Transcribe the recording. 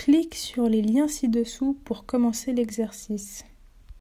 Clique sur les liens ci-dessous pour commencer l'exercice.